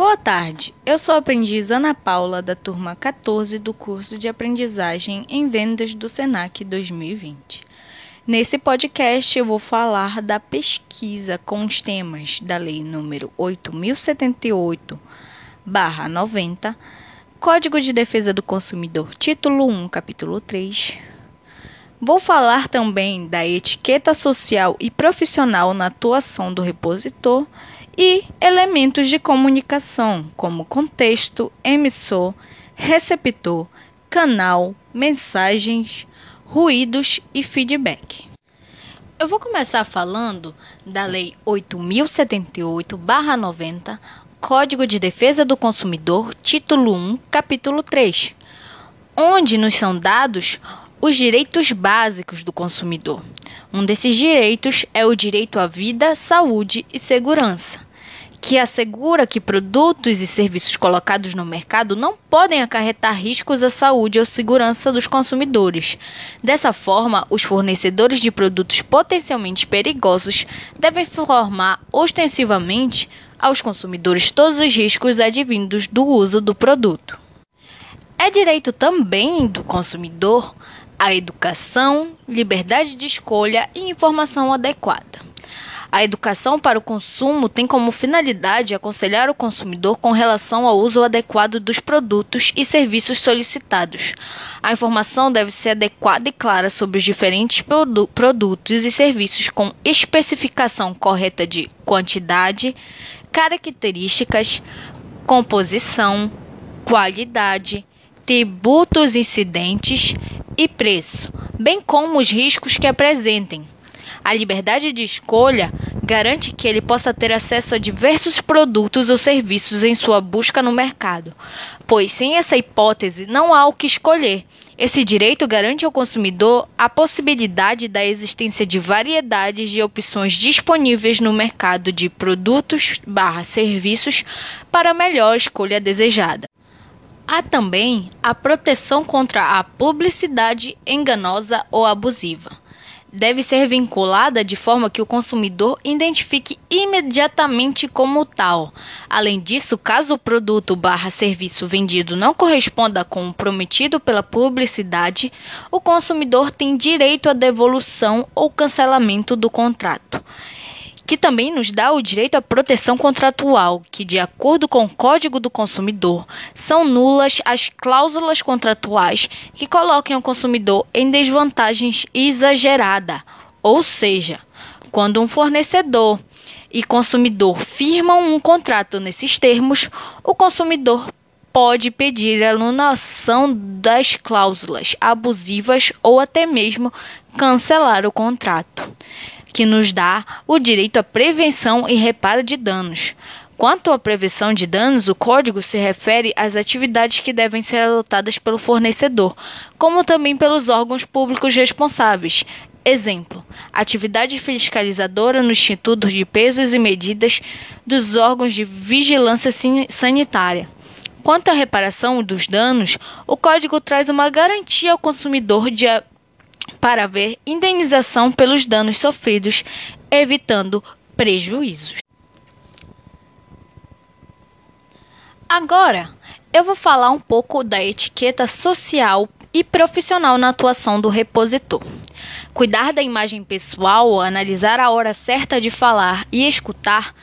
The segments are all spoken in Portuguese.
Boa tarde, eu sou a aprendiz Ana Paula, da turma 14 do curso de Aprendizagem em Vendas do SENAC 2020. Nesse podcast eu vou falar da pesquisa com os temas da Lei número 8078/90, Código de Defesa do Consumidor, título 1, capítulo 3. Vou falar também da etiqueta social e profissional na atuação do repositor e elementos de comunicação, como contexto, emissor, receptor, canal, mensagens, ruídos e feedback. Eu vou começar falando da Lei 8078-90, Código de Defesa do Consumidor, título 1, capítulo 3, onde nos são dados os direitos básicos do consumidor. Um desses direitos é o direito à vida, saúde e segurança, que assegura que produtos e serviços colocados no mercado não podem acarretar riscos à saúde ou segurança dos consumidores. Dessa forma, os fornecedores de produtos potencialmente perigosos devem informar ostensivamente aos consumidores todos os riscos advindos do uso do produto. É direito também do consumidor a educação, liberdade de escolha e informação adequada. A educação para o consumo tem como finalidade aconselhar o consumidor com relação ao uso adequado dos produtos e serviços solicitados. A informação deve ser adequada e clara sobre os diferentes produ produtos e serviços com especificação correta de quantidade, características, composição, qualidade, tributos incidentes e preço, bem como os riscos que apresentem. A liberdade de escolha garante que ele possa ter acesso a diversos produtos ou serviços em sua busca no mercado, pois sem essa hipótese não há o que escolher. Esse direito garante ao consumidor a possibilidade da existência de variedades de opções disponíveis no mercado de produtos/serviços para a melhor escolha desejada. Há também a proteção contra a publicidade enganosa ou abusiva. Deve ser vinculada de forma que o consumidor identifique imediatamente como tal. Além disso, caso o produto barra serviço vendido não corresponda com o prometido pela publicidade, o consumidor tem direito à devolução ou cancelamento do contrato que também nos dá o direito à proteção contratual, que, de acordo com o Código do Consumidor, são nulas as cláusulas contratuais que coloquem o consumidor em desvantagem exagerada, ou seja, quando um fornecedor e consumidor firmam um contrato nesses termos, o consumidor pode pedir a anulação das cláusulas abusivas ou até mesmo cancelar o contrato que nos dá o direito à prevenção e reparo de danos. Quanto à prevenção de danos, o código se refere às atividades que devem ser adotadas pelo fornecedor, como também pelos órgãos públicos responsáveis. Exemplo: atividade fiscalizadora no Instituto de Pesos e Medidas dos órgãos de vigilância sanitária. Quanto à reparação dos danos, o código traz uma garantia ao consumidor de para haver indenização pelos danos sofridos, evitando prejuízos. Agora, eu vou falar um pouco da etiqueta social e profissional na atuação do repositor. Cuidar da imagem pessoal, analisar a hora certa de falar e escutar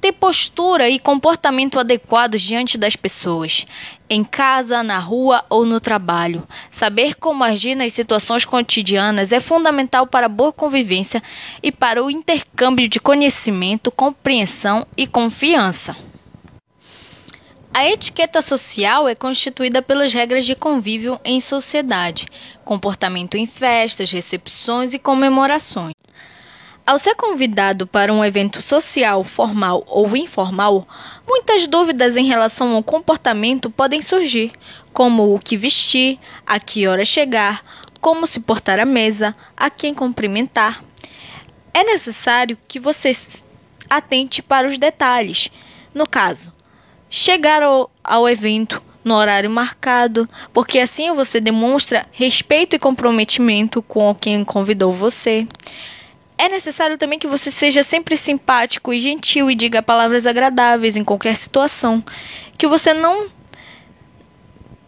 ter postura e comportamento adequados diante das pessoas, em casa, na rua ou no trabalho. Saber como agir nas situações cotidianas é fundamental para a boa convivência e para o intercâmbio de conhecimento, compreensão e confiança. A etiqueta social é constituída pelas regras de convívio em sociedade, comportamento em festas, recepções e comemorações. Ao ser convidado para um evento social, formal ou informal, muitas dúvidas em relação ao comportamento podem surgir, como o que vestir, a que hora chegar, como se portar à mesa, a quem cumprimentar. É necessário que você atente para os detalhes. No caso, chegar ao, ao evento no horário marcado, porque assim você demonstra respeito e comprometimento com quem convidou você É necessário também que você seja sempre simpático e gentil e diga palavras agradáveis em qualquer situação. Que você não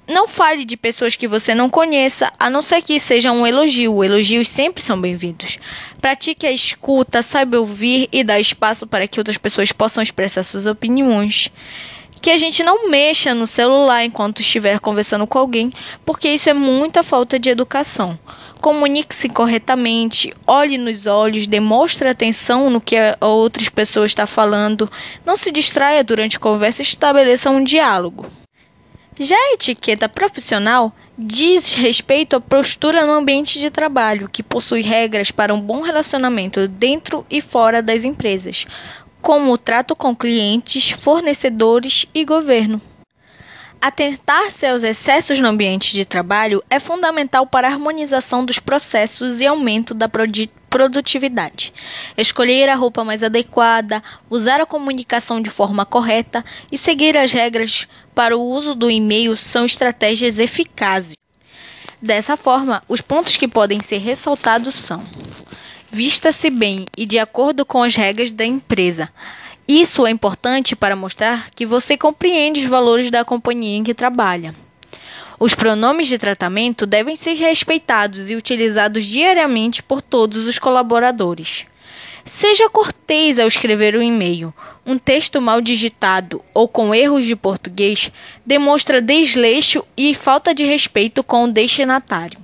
não fale de pessoas que você não conheça, a não ser que seja um elogio. Elogios sempre são bem-vindos. Pratique a escuta, saiba ouvir e dar espaço para que outras pessoas possam expressar suas opiniões. Que a gente não mexa no celular enquanto estiver conversando com alguém, porque isso é muita falta de educação. Comunique-se corretamente, olhe nos olhos, demonstre atenção no que a outras pessoas estão falando, não se distraia durante a conversa e estabeleça um diálogo. Já a etiqueta profissional diz respeito à postura no ambiente de trabalho, que possui regras para um bom relacionamento dentro e fora das empresas, como o trato com clientes, fornecedores e governo. Atentar-se aos excessos no ambiente de trabalho é fundamental para a harmonização dos processos e aumento da produtividade. Escolher a roupa mais adequada, usar a comunicação de forma correta e seguir as regras para o uso do e-mail são estratégias eficazes. Dessa forma, os pontos que podem ser ressaltados são: vista-se bem e de acordo com as regras da empresa. Isso é importante para mostrar que você compreende os valores da companhia em que trabalha. Os pronomes de tratamento devem ser respeitados e utilizados diariamente por todos os colaboradores. Seja cortês ao escrever um e-mail. Um texto mal digitado ou com erros de português demonstra desleixo e falta de respeito com o destinatário.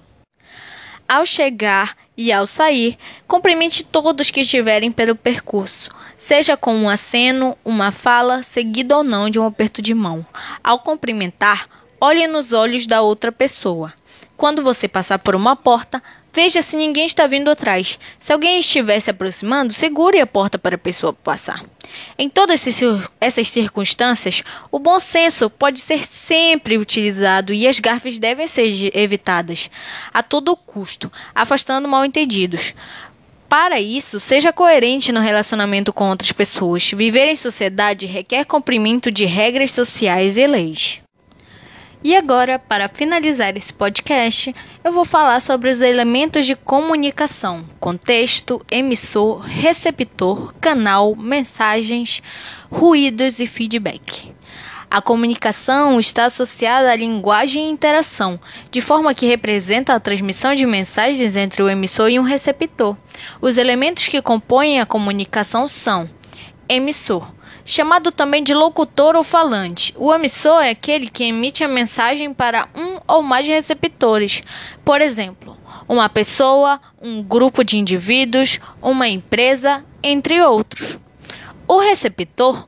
Ao chegar e ao sair, cumprimente todos que estiverem pelo percurso seja com um aceno, uma fala, seguido ou não de um aperto de mão. Ao cumprimentar, olhe nos olhos da outra pessoa. Quando você passar por uma porta, veja se ninguém está vindo atrás. Se alguém estiver se aproximando, segure a porta para a pessoa passar. Em todas essas circunstâncias, o bom senso pode ser sempre utilizado e as gafes devem ser evitadas a todo custo, afastando mal-entendidos. Para isso, seja coerente no relacionamento com outras pessoas. Viver em sociedade requer cumprimento de regras sociais e leis. E agora, para finalizar esse podcast, eu vou falar sobre os elementos de comunicação: contexto, emissor, receptor, canal, mensagens, ruídos e feedback. A comunicação está associada à linguagem e interação, de forma que representa a transmissão de mensagens entre o emissor e um receptor. Os elementos que compõem a comunicação são: emissor, chamado também de locutor ou falante. O emissor é aquele que emite a mensagem para um ou mais receptores. Por exemplo, uma pessoa, um grupo de indivíduos, uma empresa, entre outros. O receptor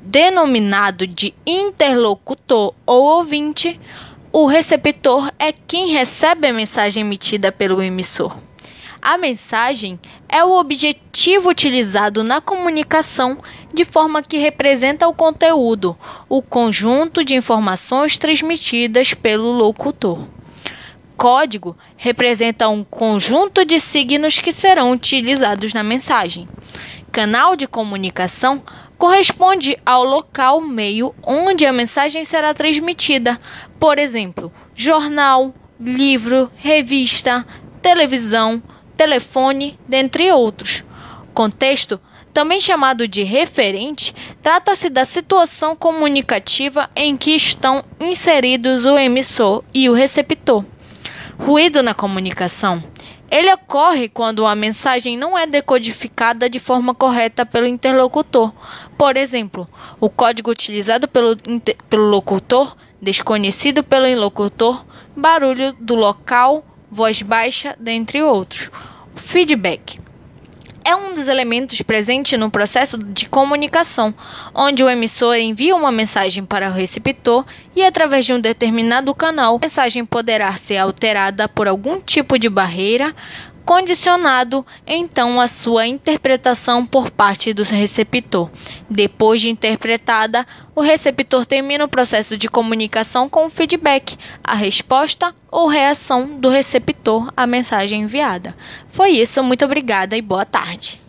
denominado de interlocutor ou ouvinte, o receptor é quem recebe a mensagem emitida pelo emissor. A mensagem é o objetivo utilizado na comunicação de forma que representa o conteúdo, o conjunto de informações transmitidas pelo locutor. Código representa um conjunto de signos que serão utilizados na mensagem. Canal de comunicação corresponde ao local meio onde a mensagem será transmitida, por exemplo, jornal, livro, revista, televisão, telefone, dentre outros. Contexto, também chamado de referente, trata-se da situação comunicativa em que estão inseridos o emissor e o receptor. Ruído na comunicação ele ocorre quando a mensagem não é decodificada de forma correta pelo interlocutor. Por exemplo, o código utilizado pelo, pelo locutor, desconhecido pelo interlocutor, barulho do local, voz baixa, dentre outros. Feedback é um dos elementos presentes no processo de comunicação, onde o emissor envia uma mensagem para o receptor e, através de um determinado canal, a mensagem poderá ser alterada por algum tipo de barreira, condicionado então a sua interpretação por parte do receptor. Depois de interpretada, o receptor termina o processo de comunicação com o feedback, a resposta ou reação do receptor à mensagem enviada. Foi isso, muito obrigada e boa tarde.